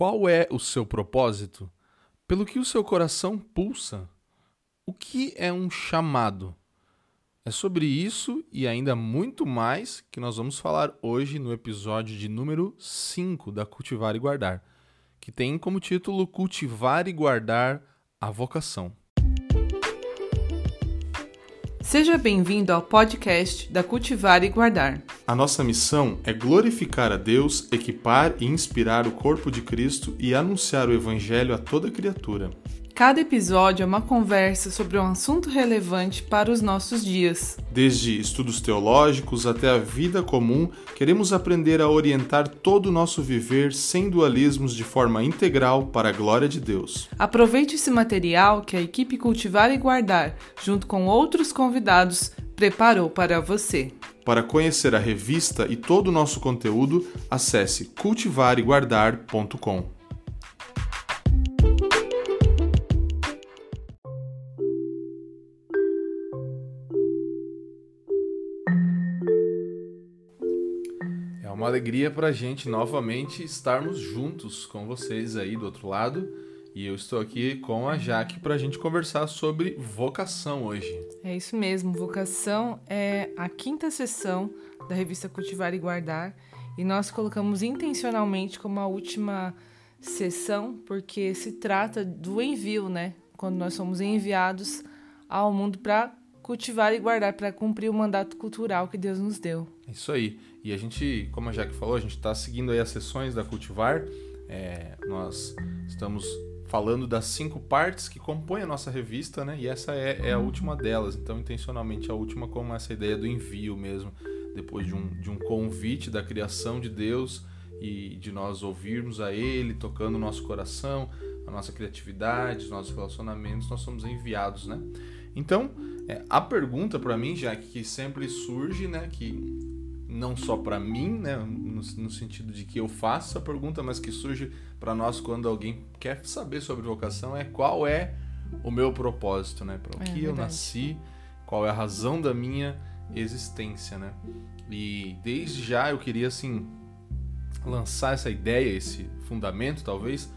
Qual é o seu propósito? Pelo que o seu coração pulsa? O que é um chamado? É sobre isso e ainda muito mais que nós vamos falar hoje no episódio de número 5 da Cultivar e Guardar, que tem como título Cultivar e Guardar a Vocação. Seja bem-vindo ao podcast da Cultivar e Guardar. A nossa missão é glorificar a Deus, equipar e inspirar o corpo de Cristo e anunciar o Evangelho a toda criatura. Cada episódio é uma conversa sobre um assunto relevante para os nossos dias. Desde estudos teológicos até a vida comum, queremos aprender a orientar todo o nosso viver sem dualismos de forma integral para a glória de Deus. Aproveite esse material que a equipe Cultivar e Guardar, junto com outros convidados, preparou para você. Para conhecer a revista e todo o nosso conteúdo, acesse cultivareguardar.com. alegria para a gente novamente estarmos juntos com vocês aí do outro lado. E eu estou aqui com a Jaque para a gente conversar sobre vocação hoje. É isso mesmo, vocação é a quinta sessão da revista Cultivar e Guardar. E nós colocamos intencionalmente como a última sessão, porque se trata do envio, né? Quando nós somos enviados ao mundo para cultivar e guardar, para cumprir o mandato cultural que Deus nos deu. Isso aí. E a gente, como a Jaque falou, a gente está seguindo as sessões da Cultivar. É, nós estamos falando das cinco partes que compõem a nossa revista, né? E essa é, é, a última delas. Então, intencionalmente, a última como essa ideia do envio mesmo, depois de um, de um convite da criação de Deus e de nós ouvirmos a Ele, tocando o nosso coração, a nossa criatividade, os nossos relacionamentos, nós somos enviados, né? Então, é, a pergunta para mim, já que sempre surge, né, que não só para mim, né, no, no, sentido de que eu faço a pergunta, mas que surge para nós quando alguém quer saber sobre vocação é qual é o meu propósito, né? Para o é, que eu nasci, qual é a razão da minha existência, né? E desde já eu queria assim lançar essa ideia, esse fundamento talvez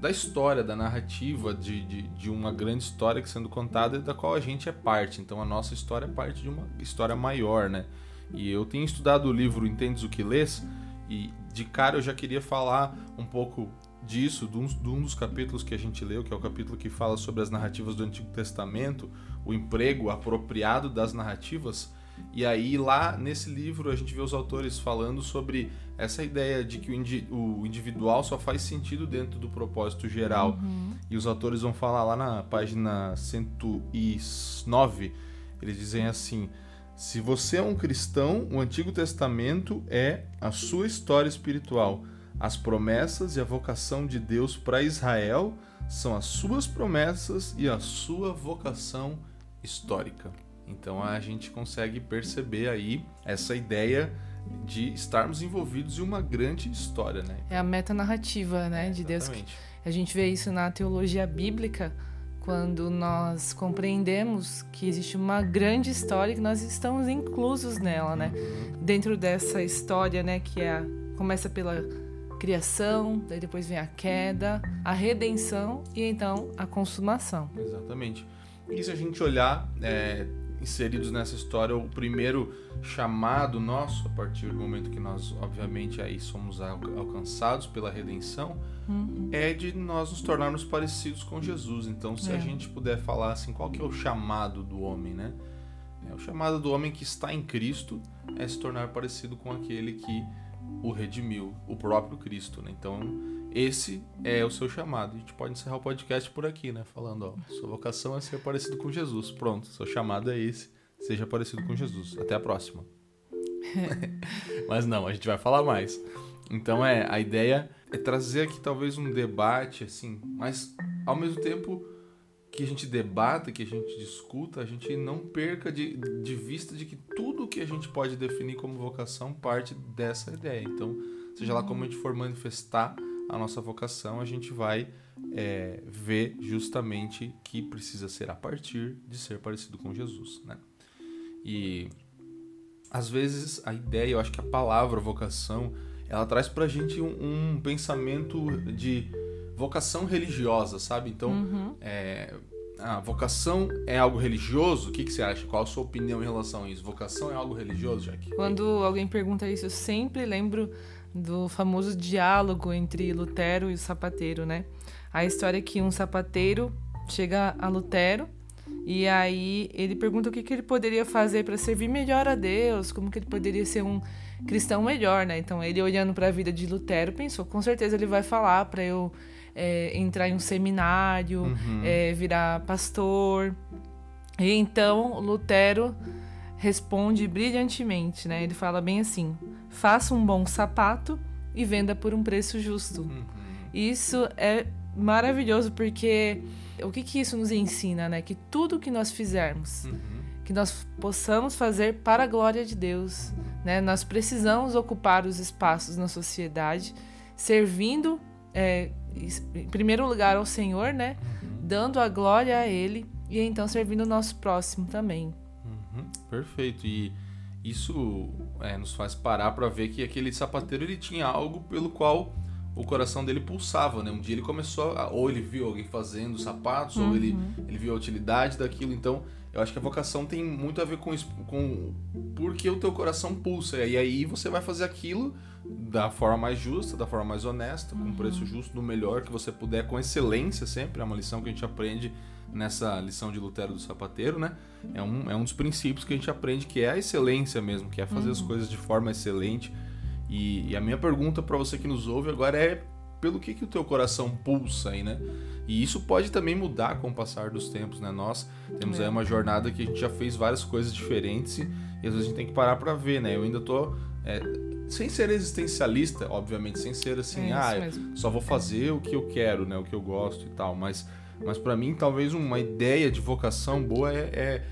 da história, da narrativa de, de, de, uma grande história que sendo contada da qual a gente é parte. Então a nossa história é parte de uma história maior, né? E eu tenho estudado o livro Entendes o que Lês, e de cara eu já queria falar um pouco disso, de um, dos capítulos que a gente leu, que é o capítulo que fala sobre as narrativas do Antigo Testamento, o emprego apropriado das narrativas. E aí, lá nesse livro, a gente vê os autores falando sobre essa ideia de que o, indi o individual só faz sentido dentro do propósito geral. Uhum. E os autores vão falar lá na página 109, eles dizem assim. Se você é um cristão, o Antigo Testamento é a sua história espiritual. As promessas e a vocação de Deus para Israel são as suas promessas e a sua vocação histórica. Então a gente consegue perceber aí essa ideia de estarmos envolvidos em uma grande história, né? É a metanarrativa, né, de Deus. A gente vê isso na teologia bíblica quando nós compreendemos que existe uma grande história que nós estamos inclusos nela, né? Dentro dessa história, né, que é começa pela criação, daí depois vem a queda, a redenção e então a consumação. Exatamente. E se a gente olhar é, inseridos nessa história, o primeiro chamado nosso, a partir do momento que nós, obviamente, aí somos alcançados pela redenção, uhum. é de nós nos tornarmos parecidos com Jesus. Então, se é. a gente puder falar assim, qual que é o chamado do homem, né? É, o chamado do homem que está em Cristo é se tornar parecido com aquele que o redimiu, o próprio Cristo, né? Então, esse é o seu chamado. A gente pode encerrar o podcast por aqui, né? Falando, ó, sua vocação é ser parecido com Jesus. Pronto, seu chamado é esse. Seja parecido com Jesus. Até a próxima. Mas não, a gente vai falar mais. Então é, a ideia é trazer aqui talvez um debate assim, mas ao mesmo tempo que a gente debata, que a gente discuta, a gente não perca de, de vista de que tudo que a gente pode definir como vocação parte dessa ideia. Então, seja lá como a gente for manifestar a nossa vocação, a gente vai é, ver justamente que precisa ser a partir de ser parecido com Jesus, né? E às vezes a ideia, eu acho que a palavra vocação, ela traz pra gente um, um pensamento de vocação religiosa, sabe? Então, uhum. é, a vocação é algo religioso? O que, que você acha? Qual a sua opinião em relação a isso? Vocação é algo religioso, Jack? Quando alguém pergunta isso, eu sempre lembro do famoso diálogo entre Lutero e o sapateiro, né? A história é que um sapateiro chega a Lutero e aí ele pergunta o que, que ele poderia fazer para servir melhor a Deus, como que ele poderia ser um cristão melhor, né? Então ele olhando para a vida de Lutero pensou, com certeza ele vai falar para eu é, entrar em um seminário, uhum. é, virar pastor. E então Lutero responde brilhantemente, né? Ele fala bem assim: faça um bom sapato e venda por um preço justo. Uhum. Isso é maravilhoso porque o que, que isso nos ensina, né? Que tudo que nós fizermos, uhum. que nós possamos fazer para a glória de Deus, né? Nós precisamos ocupar os espaços na sociedade, servindo, é, em primeiro lugar, ao Senhor, né? Uhum. Dando a glória a Ele e então servindo o nosso próximo também. Uhum. Perfeito. E isso é, nos faz parar para ver que aquele sapateiro ele tinha algo pelo qual o coração dele pulsava, né? Um dia ele começou, a, ou ele viu alguém fazendo sapatos, uhum. ou ele, uhum. ele viu a utilidade daquilo. Então, eu acho que a vocação tem muito a ver com isso, com porque o teu coração pulsa. E aí você vai fazer aquilo da forma mais justa, da forma mais honesta, com um preço uhum. justo, no melhor que você puder, com excelência sempre. É uma lição que a gente aprende nessa lição de Lutero do Sapateiro, né? É um, é um dos princípios que a gente aprende que é a excelência mesmo, que é fazer uhum. as coisas de forma excelente e, e a minha pergunta para você que nos ouve agora é pelo que, que o teu coração pulsa aí, né? E isso pode também mudar com o passar dos tempos, né? Nós temos é. aí uma jornada que a gente já fez várias coisas diferentes e, às vezes a gente tem que parar para ver, né? Eu ainda tô é, sem ser existencialista, obviamente, sem ser assim, é ah, só vou fazer o que eu quero, né? O que eu gosto e tal, mas mas para mim talvez uma ideia de vocação boa é, é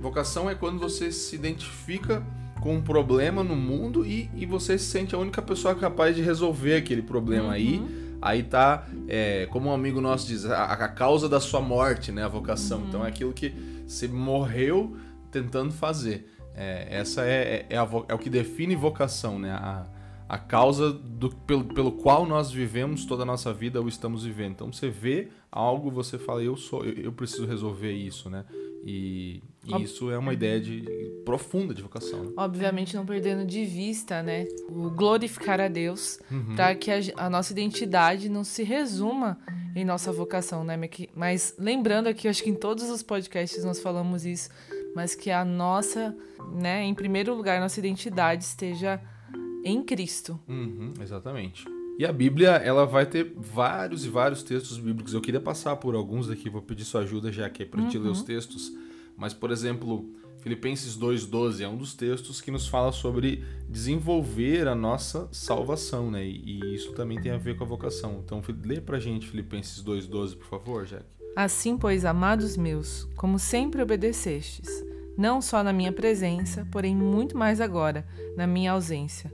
vocação é quando você se identifica com um problema no mundo e, e você se sente a única pessoa capaz de resolver aquele problema uhum. aí. Aí tá, é, como um amigo nosso diz, a, a, causa da sua morte, né? A vocação. Uhum. Então é aquilo que você morreu tentando fazer. É, essa é, é, é, a, é, o que define vocação, né? A, a causa do, pelo, pelo qual nós vivemos toda a nossa vida ou estamos vivendo. Então você vê algo, você fala, eu sou, eu, eu preciso resolver isso, né? E, e isso é uma ideia de, profunda de vocação. Né? Obviamente não perdendo de vista, né, o glorificar a Deus, uhum. para que a, a, nossa identidade não se resuma em nossa vocação, né? Mas lembrando aqui, acho que em todos os podcasts nós falamos isso, mas que a nossa, né, em primeiro lugar, nossa identidade esteja em Cristo. Uhum, exatamente. E a Bíblia, ela vai ter vários e vários textos bíblicos. Eu queria passar por alguns aqui, vou pedir sua ajuda já que é para uhum. te ler os textos. Mas, por exemplo, Filipenses 2,12 é um dos textos que nos fala sobre desenvolver a nossa salvação, né? E, isso também tem a ver com a vocação. Então, lê pra gente Filipenses 2,12, por favor, Jack. Assim, pois, amados meus, como sempre obedecestes, não só na minha presença, porém muito mais agora, na minha ausência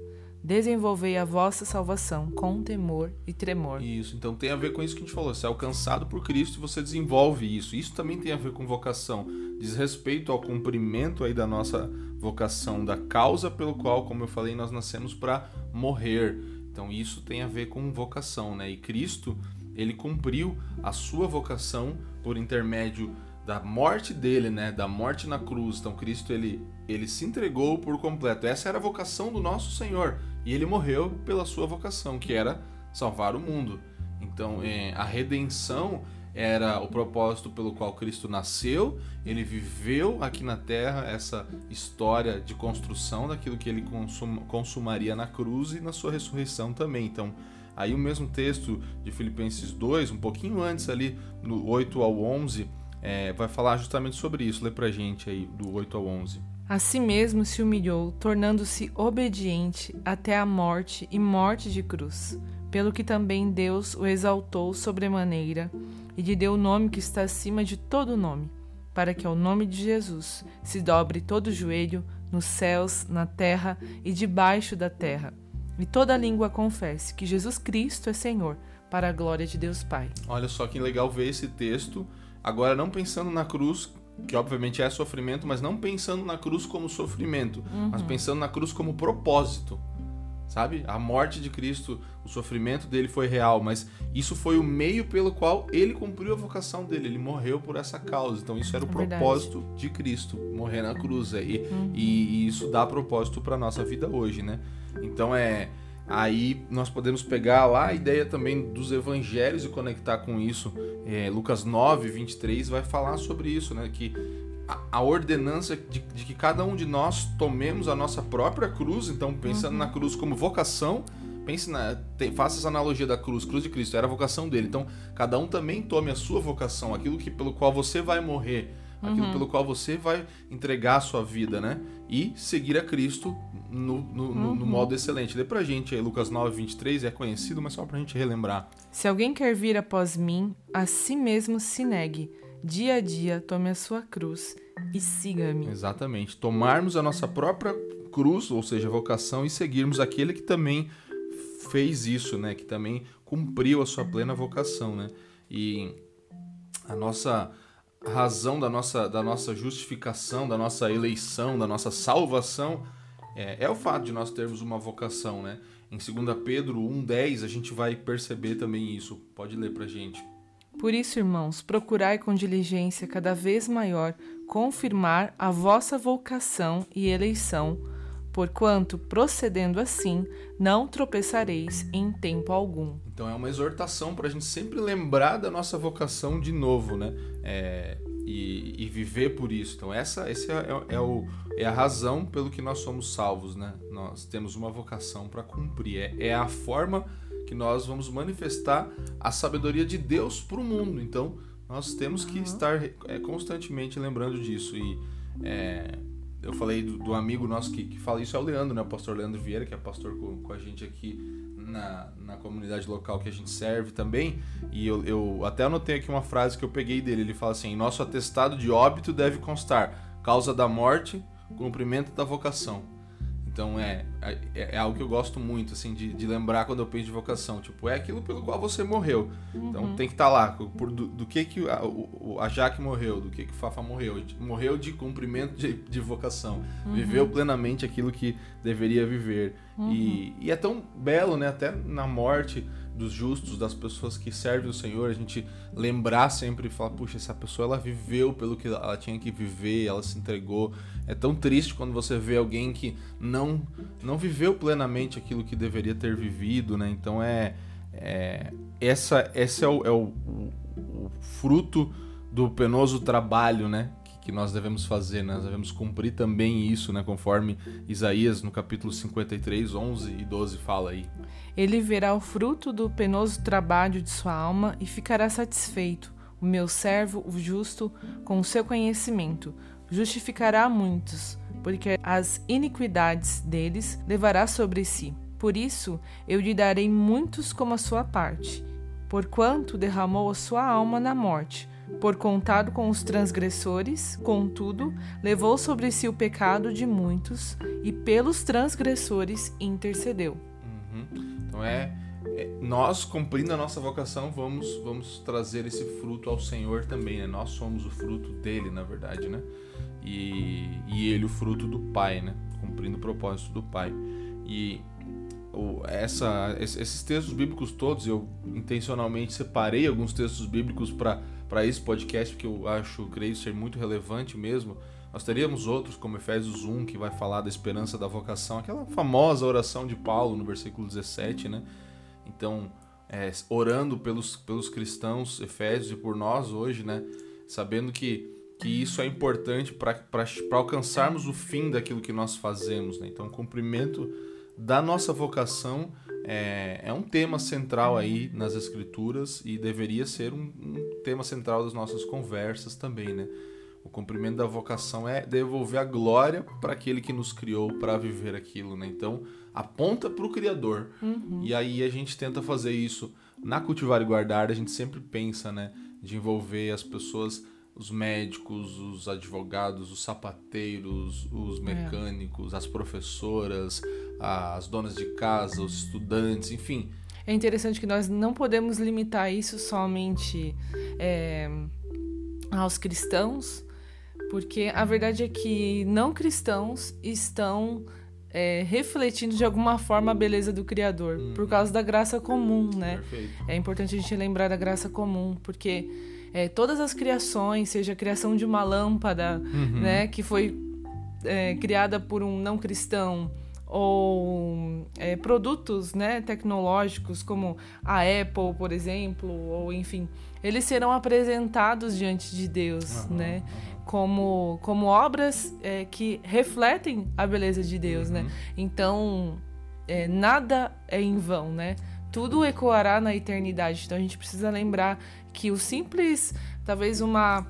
Desenvolvei a vossa salvação com temor e tremor. Isso, então tem a ver com isso que a gente falou. Você é alcançado por Cristo e você desenvolve isso. Isso também tem a ver com vocação. Diz respeito ao cumprimento aí da nossa vocação, da causa pelo qual, como eu falei, nós nascemos para morrer. Então isso tem a ver com vocação, né? E Cristo, ele cumpriu a sua vocação por intermédio da morte dele, né? Da morte na cruz. Então Cristo ele ele se entregou por completo. Essa era a vocação do nosso Senhor. E ele morreu pela sua vocação, que era salvar o mundo. Então, é, a redenção era o propósito pelo qual Cristo nasceu, ele viveu aqui na terra essa história de construção daquilo que ele consum, consumaria na cruz e na sua ressurreição também. Então, aí o mesmo texto de Filipenses 2, um pouquinho antes ali, no 8 ao 11, é, vai falar justamente sobre isso. Lê pra gente aí, do 8 ao 11. A si mesmo se humilhou, tornando-se obediente até a morte e morte de cruz, pelo que também Deus o exaltou sobremaneira e lhe deu o nome que está acima de todo nome, para que ao nome de Jesus se dobre todo o joelho nos céus, na terra e debaixo da terra, e toda língua confesse que Jesus Cristo é Senhor, para a glória de Deus Pai. Olha só que legal ver esse texto, agora não pensando na cruz que obviamente é sofrimento, mas não pensando na cruz como sofrimento, uhum. mas pensando na cruz como propósito. sabe? A morte de Cristo, o sofrimento dele foi real, mas isso foi o meio pelo qual ele cumpriu a vocação dele. Ele morreu por essa causa. Então isso era o é propósito de Cristo, morrer na cruz. E, uhum. e, e isso dá propósito para nossa vida hoje, né? Então é Aí nós podemos pegar lá a ideia também dos evangelhos e conectar com isso. É, Lucas 9, 23 vai falar sobre isso, né? Que a, ordenança de, de, que cada um de nós tomemos a nossa própria cruz, então pensando uhum. na cruz como vocação, pense na, tem, faça essa analogia da cruz, cruz de Cristo, era a vocação dele. Então cada um também tome a sua vocação, aquilo que pelo qual você vai morrer aquilo uhum. pelo qual você vai entregar a sua vida, né? E seguir a Cristo no, no, uhum. no, modo excelente. Lê pra gente aí, Lucas 9, 23, é conhecido, mas só pra gente relembrar. Se alguém quer vir após mim, a si mesmo se negue. Dia a dia, tome a sua cruz e siga-me. Exatamente. Tomarmos a nossa própria cruz, ou seja, vocação, e seguirmos aquele que também fez isso, né? Que também cumpriu a sua plena vocação, né? E a nossa razão da nossa, da nossa justificação, da nossa eleição, da nossa salvação, é, é o fato de nós termos uma vocação, né? Em 2 Pedro 1,10 a gente vai perceber também isso. Pode ler pra gente. Por isso, irmãos, procurai com diligência cada vez maior confirmar a vossa vocação e eleição, porquanto, procedendo assim, não tropeçareis em tempo algum. Então é uma exortação para a gente sempre lembrar da nossa vocação de novo, né? É, e, e, viver por isso. Então essa, essa é, é, o, é a razão pelo que nós somos salvos, né? Nós temos uma vocação para cumprir. É, é a forma que nós vamos manifestar a sabedoria de Deus para o mundo. Então nós temos que estar é, constantemente lembrando disso e é, eu falei do, do amigo nosso que, que, fala isso é o Leandro, né? O pastor Leandro Vieira, que é pastor com, com a gente aqui na, na comunidade local que a gente serve também. E eu, eu até anotei aqui uma frase que eu peguei dele. Ele fala assim: Nosso atestado de óbito deve constar causa da morte, cumprimento da vocação. Então é, é, é, algo que eu gosto muito, assim, de, de, lembrar quando eu penso de vocação. Tipo, é aquilo pelo qual você morreu. Então, uhum. Então tem que estar tá lá. Por, do, do, que, que a, o, a Jaque morreu, do que, que o Fafa morreu. Morreu de cumprimento de, de vocação. Uhum. Viveu plenamente aquilo que deveria viver. Uhum. E, e é tão belo, né? Até na morte dos justos, das pessoas que servem o Senhor, a gente lembrar sempre e falar, puxa, essa pessoa ela viveu pelo que ela tinha que viver, ela se entregou. É tão triste quando você vê alguém que não não viveu plenamente aquilo que deveria ter vivido, né? Então é, é essa esse é, o, é o, o, o fruto do penoso trabalho, né? Que nós devemos fazer, né? nós devemos cumprir também isso, né? conforme Isaías no capítulo 53, 11 e 12 fala aí. Ele verá o fruto do penoso trabalho de sua alma e ficará satisfeito. O meu servo, o justo, com o seu conhecimento, justificará muitos, porque as iniquidades deles levará sobre si. Por isso eu lhe darei muitos como a sua parte, porquanto derramou a sua alma na morte por contado com os transgressores, contudo, levou sobre si o pecado de muitos e pelos transgressores intercedeu. Uhum. Então é, é, nós cumprindo a nossa vocação vamos vamos trazer esse fruto ao Senhor também, né? Nós somos o fruto dele, na verdade, né? E, e ele o fruto do Pai, né? Cumprindo o propósito do Pai. E essa, esses textos bíblicos todos, eu intencionalmente separei alguns textos bíblicos para para esse podcast, que eu acho, creio ser muito relevante mesmo. Nós teríamos outros, como Efésios 1, que vai falar da esperança da vocação, aquela famosa oração de Paulo no versículo 17, né? Então, é, orando pelos, pelos cristãos Efésios e por nós hoje, né? Sabendo que, que isso é importante para alcançarmos o fim daquilo que nós fazemos, né? Então, cumprimento da nossa vocação é, é um tema central aí nas escrituras e deveria ser um, um tema central das nossas conversas também, né? O cumprimento da vocação é devolver a glória para aquele que nos criou para viver aquilo, né? Então, aponta para o Criador. Uhum. E aí a gente tenta fazer isso na Cultivar e Guardar, a gente sempre pensa, né? De envolver as pessoas os médicos, os advogados, os sapateiros, os é. mecânicos, é. as professoras, as donas de casa, os estudantes, enfim. É interessante que nós não podemos limitar isso somente é, aos cristãos, porque a verdade é que não cristãos estão é, refletindo de alguma forma a beleza do Criador, uhum. por causa da graça comum, né? Perfeito. É importante a gente lembrar da graça comum, porque é, todas as criações, seja a criação de uma lâmpada, uhum. né, que foi é, criada por um não cristão, ou é, produtos né, tecnológicos como a Apple, por exemplo, ou enfim, eles serão apresentados diante de Deus, uhum, né? Uhum. Como, como obras é, que refletem a beleza de Deus, né? uhum. né? Então, é, nada é em vão, né? Tudo ecoará na eternidade. Então a gente precisa lembrar que o simples, talvez uma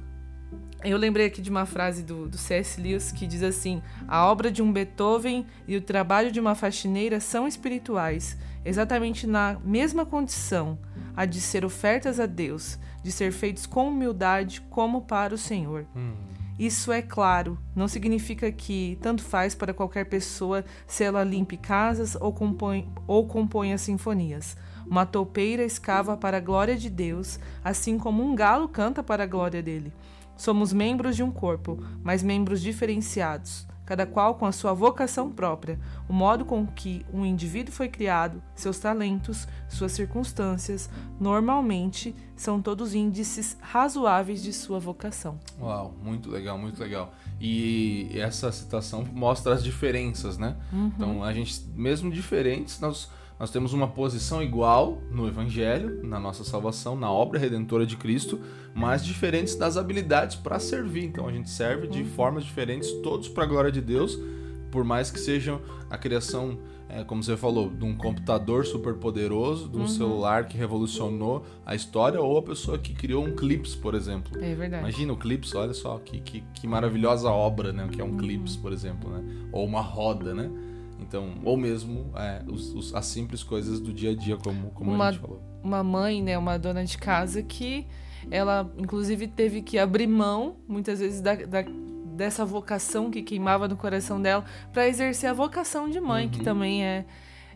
eu lembrei aqui de uma frase do, do C.S. Lewis que diz assim: A obra de um Beethoven e o trabalho de uma faxineira são espirituais, exatamente na mesma condição, a de ser ofertas a Deus, de ser feitos com humildade como para o Senhor. Hum. Isso é claro, não significa que tanto faz para qualquer pessoa se ela limpe casas ou compõe, ou componha sinfonias. Uma toupeira escava para a glória de Deus, assim como um galo canta para a glória dele. Somos membros de um corpo, mas membros diferenciados, cada qual com a sua vocação própria, o modo com que um indivíduo foi criado, seus talentos, suas circunstâncias, normalmente são todos índices razoáveis de sua vocação. Uau, muito legal, muito legal. E essa citação mostra as diferenças, né? Uhum. Então, a gente, mesmo diferentes, nós nós temos uma posição igual no Evangelho, na nossa salvação, na obra redentora de Cristo, mas diferentes das habilidades para servir. Então a gente serve de formas diferentes, todos para a glória de Deus, por mais que sejam a criação, é, como você falou, de um computador super poderoso, de um uhum. celular que revolucionou a história, ou a pessoa que criou um Clips, por exemplo. É verdade. Imagina o Clips, olha só que, que, que maravilhosa obra, né? Que é um uhum. Clips, por exemplo, né? Ou uma roda, né? Então, ou mesmo é, os, os, as simples coisas do dia a dia, como, como uma, a gente falou. Uma mãe, né, uma dona de casa que ela, inclusive, teve que abrir mão, muitas vezes, da, da dessa vocação que queimava no coração dela, para exercer a vocação de mãe, uhum. que também é,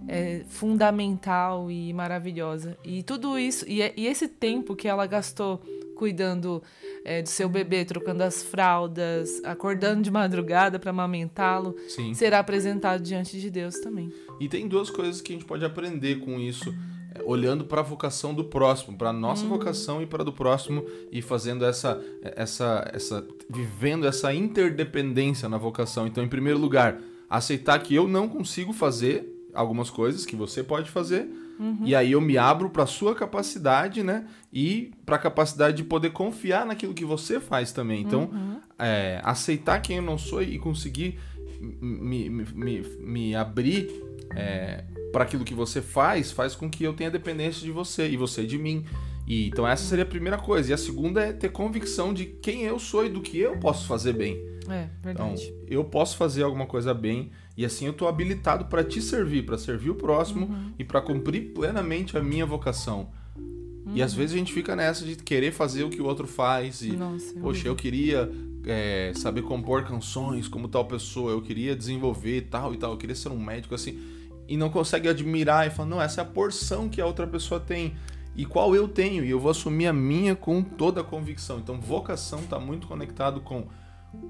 é, fundamental e maravilhosa. E tudo isso, e, e esse tempo que ela gastou cuidando é, do seu bebê, trocando as fraldas, acordando de madrugada para amamentá-lo, será apresentado diante de Deus também. E tem duas coisas que a gente pode aprender com isso é, olhando para a vocação do próximo, para a nossa uhum. vocação e para a do próximo e fazendo essa essa essa vivendo essa interdependência na vocação. Então, em primeiro lugar, aceitar que eu não consigo fazer algumas coisas que você pode fazer, Uhum. E aí eu me abro para sua capacidade, né? E para a capacidade de poder confiar naquilo que você faz também. Então, uhum. é, aceitar quem eu não sou e conseguir me, me, me, me abrir é, para aquilo que você faz, faz com que eu tenha dependência de você e você de mim. E, então essa seria a primeira coisa. E a segunda é ter convicção de quem eu sou e do que eu posso fazer bem. É, verdade. Então, eu posso fazer alguma coisa bem e assim eu estou habilitado para te servir, para servir o próximo uhum. e para cumprir plenamente a minha vocação. Uhum. E às uhum. vezes a gente fica nessa de querer fazer o que o outro faz e, Nossa, é poxa, eu queria é, saber compor canções como tal pessoa, eu queria desenvolver tal e tal, eu queria ser um médico assim, e não consegue admirar e falar, não, essa é a porção que a outra pessoa tem e qual eu tenho, e eu vou assumir a minha com toda a convicção. Então, vocação está muito conectado com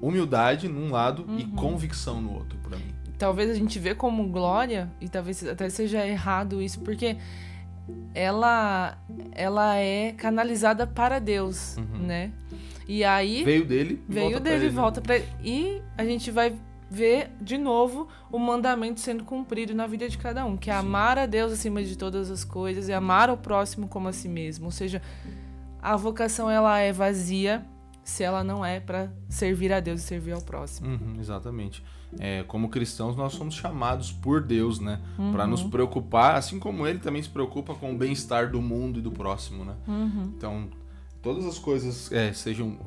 humildade num lado uhum. e convicção no outro, para mim. Talvez a gente vê como glória, e talvez até seja errado isso, porque ela ela é canalizada para Deus, uhum. né? E aí veio dele, veio volta dele, ele. volta para e a gente vai ver de novo o mandamento sendo cumprido na vida de cada um, que é amar a Deus acima de todas as coisas e amar o próximo como a si mesmo. Ou seja, a vocação ela é vazia se ela não é para servir a Deus e servir ao próximo. Uhum, exatamente. É, como cristãos, nós somos chamados por Deus, né? Uhum. Para nos preocupar, assim como Ele também se preocupa com o bem-estar do mundo e do próximo, né? Uhum. Então, todas as coisas é, sejam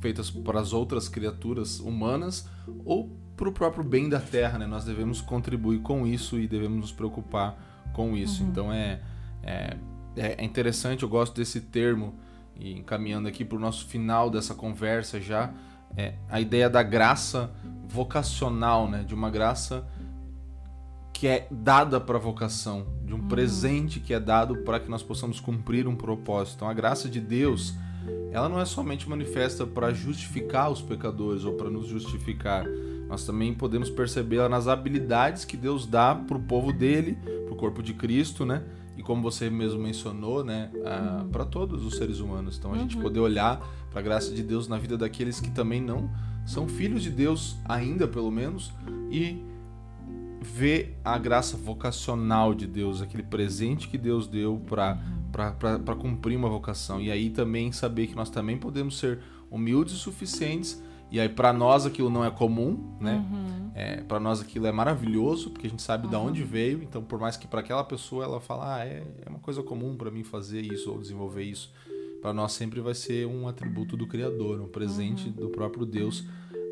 feitas para as outras criaturas humanas ou para o próprio bem da Terra, né? Nós devemos contribuir com isso e devemos nos preocupar com isso. Uhum. Então, é, é, é interessante, eu gosto desse termo e encaminhando aqui para o nosso final dessa conversa já, é a ideia da graça vocacional, né? De uma graça que é dada para a vocação, de um uhum. presente que é dado para que nós possamos cumprir um propósito. Então, a graça de Deus, ela não é somente manifesta para justificar os pecadores ou para nos justificar, nós também podemos percebê-la nas habilidades que Deus dá para o povo dele, para o corpo de Cristo, né? E como você mesmo mencionou, né, uhum. para todos os seres humanos. Então a uhum. gente poder olhar para a graça de Deus na vida daqueles que também não são filhos de Deus ainda, pelo menos, e ver a graça vocacional de Deus, aquele presente que Deus deu para para cumprir uma vocação. E aí também saber que nós também podemos ser humildes o suficientes. E aí para nós aquilo não é comum, né? Uhum. É, para nós aquilo é maravilhoso, porque a gente sabe uhum. de onde veio. Então por mais que para aquela pessoa ela fala, ah, é, é uma coisa comum para mim fazer isso ou desenvolver isso, para nós sempre vai ser um atributo do Criador, um presente uhum. do próprio Deus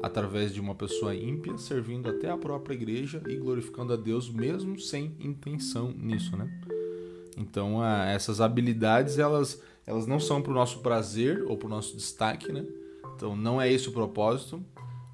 através de uma pessoa ímpia servindo até a própria igreja e glorificando a Deus mesmo sem intenção nisso, né? Então, a, essas habilidades, elas, elas não são para o nosso prazer ou para o nosso destaque, né? Então, não é esse o propósito.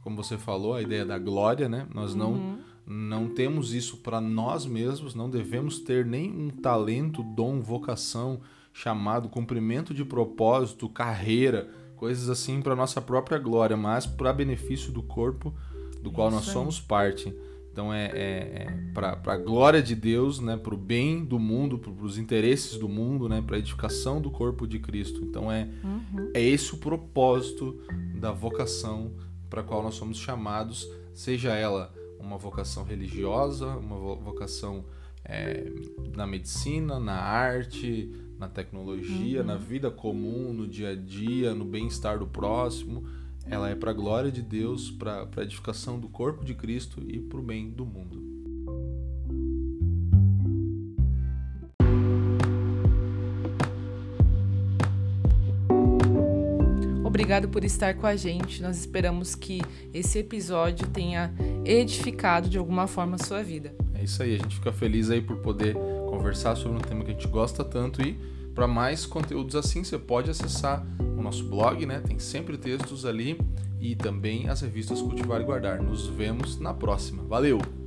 Como você falou, a ideia da glória, né? Nós não, uhum. não temos isso para nós mesmos, não devemos ter nenhum talento, dom, vocação, chamado, cumprimento de propósito, carreira, coisas assim para nossa própria glória, mas para benefício do corpo do qual isso nós somos parte. Então é, é, é para a glória de Deus, né, para o bem do mundo, para os interesses do mundo, né, para a edificação do corpo de Cristo. Então é, uhum. é esse o propósito da vocação para a qual nós somos chamados, seja ela uma vocação religiosa, uma vocação é, na medicina, na arte, na tecnologia, uhum. na vida comum, no dia a dia, no bem-estar do próximo ela é para a glória de Deus, para a edificação do corpo de Cristo e para o bem do mundo. Obrigado por estar com a gente. Nós esperamos que esse episódio tenha edificado de alguma forma a sua vida. É isso aí, a gente fica feliz aí por poder conversar sobre um tema que a gente gosta tanto e para mais conteúdos assim, você pode acessar nosso blog, né? Tem sempre textos ali e também as revistas Cultivar e Guardar. Nos vemos na próxima. Valeu!